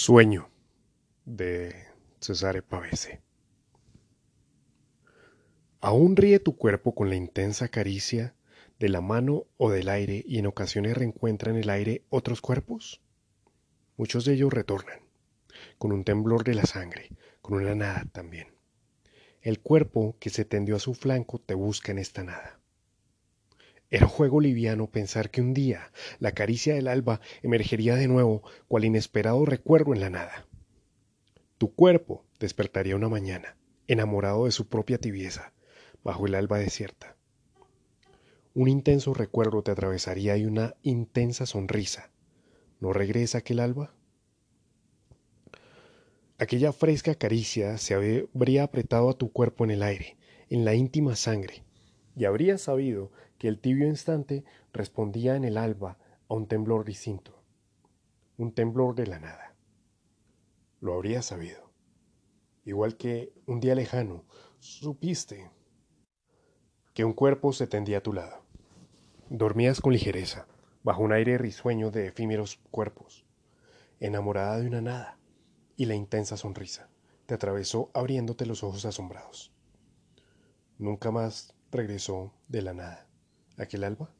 Sueño de Cesare Pavese. Aún ríe tu cuerpo con la intensa caricia de la mano o del aire y en ocasiones reencuentra en el aire otros cuerpos. Muchos de ellos retornan, con un temblor de la sangre, con una nada también. El cuerpo que se tendió a su flanco te busca en esta nada. Era juego liviano pensar que un día la caricia del alba emergería de nuevo cual inesperado recuerdo en la nada. Tu cuerpo despertaría una mañana, enamorado de su propia tibieza, bajo el alba desierta. Un intenso recuerdo te atravesaría y una intensa sonrisa. ¿No regresa aquel alba? Aquella fresca caricia se habría apretado a tu cuerpo en el aire, en la íntima sangre, y habrías sabido que el tibio instante respondía en el alba a un temblor distinto, un temblor de la nada. Lo habrías sabido. Igual que un día lejano, supiste que un cuerpo se tendía a tu lado. Dormías con ligereza, bajo un aire risueño de efímeros cuerpos, enamorada de una nada, y la intensa sonrisa te atravesó abriéndote los ojos asombrados. Nunca más regresó de la nada. Aquel alba